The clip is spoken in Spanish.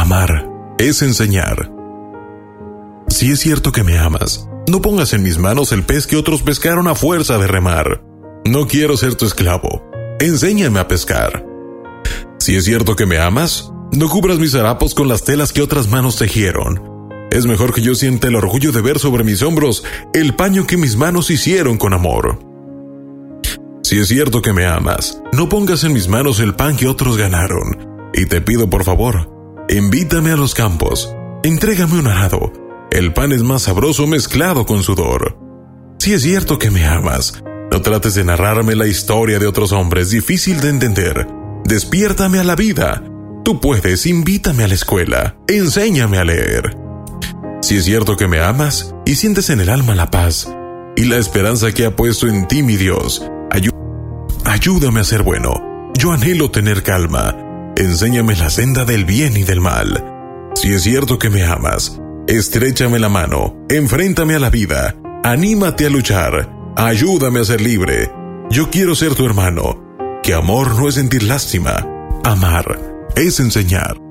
Amar es enseñar. Si es cierto que me amas, no pongas en mis manos el pez que otros pescaron a fuerza de remar. No quiero ser tu esclavo. Enséñame a pescar. Si es cierto que me amas, no cubras mis harapos con las telas que otras manos tejieron. Es mejor que yo sienta el orgullo de ver sobre mis hombros el paño que mis manos hicieron con amor. Si es cierto que me amas, no pongas en mis manos el pan que otros ganaron. Y te pido por favor, invítame a los campos, entrégame un arado. El pan es más sabroso mezclado con sudor. Si es cierto que me amas, no trates de narrarme la historia de otros hombres difícil de entender. Despiértame a la vida. Tú puedes, invítame a la escuela, enséñame a leer. Si es cierto que me amas y sientes en el alma la paz y la esperanza que ha puesto en ti mi Dios, ayúdame a ser bueno. Yo anhelo tener calma. Enséñame la senda del bien y del mal. Si es cierto que me amas, estrechame la mano, enfréntame a la vida, anímate a luchar, ayúdame a ser libre. Yo quiero ser tu hermano. Que amor no es sentir lástima, amar es enseñar.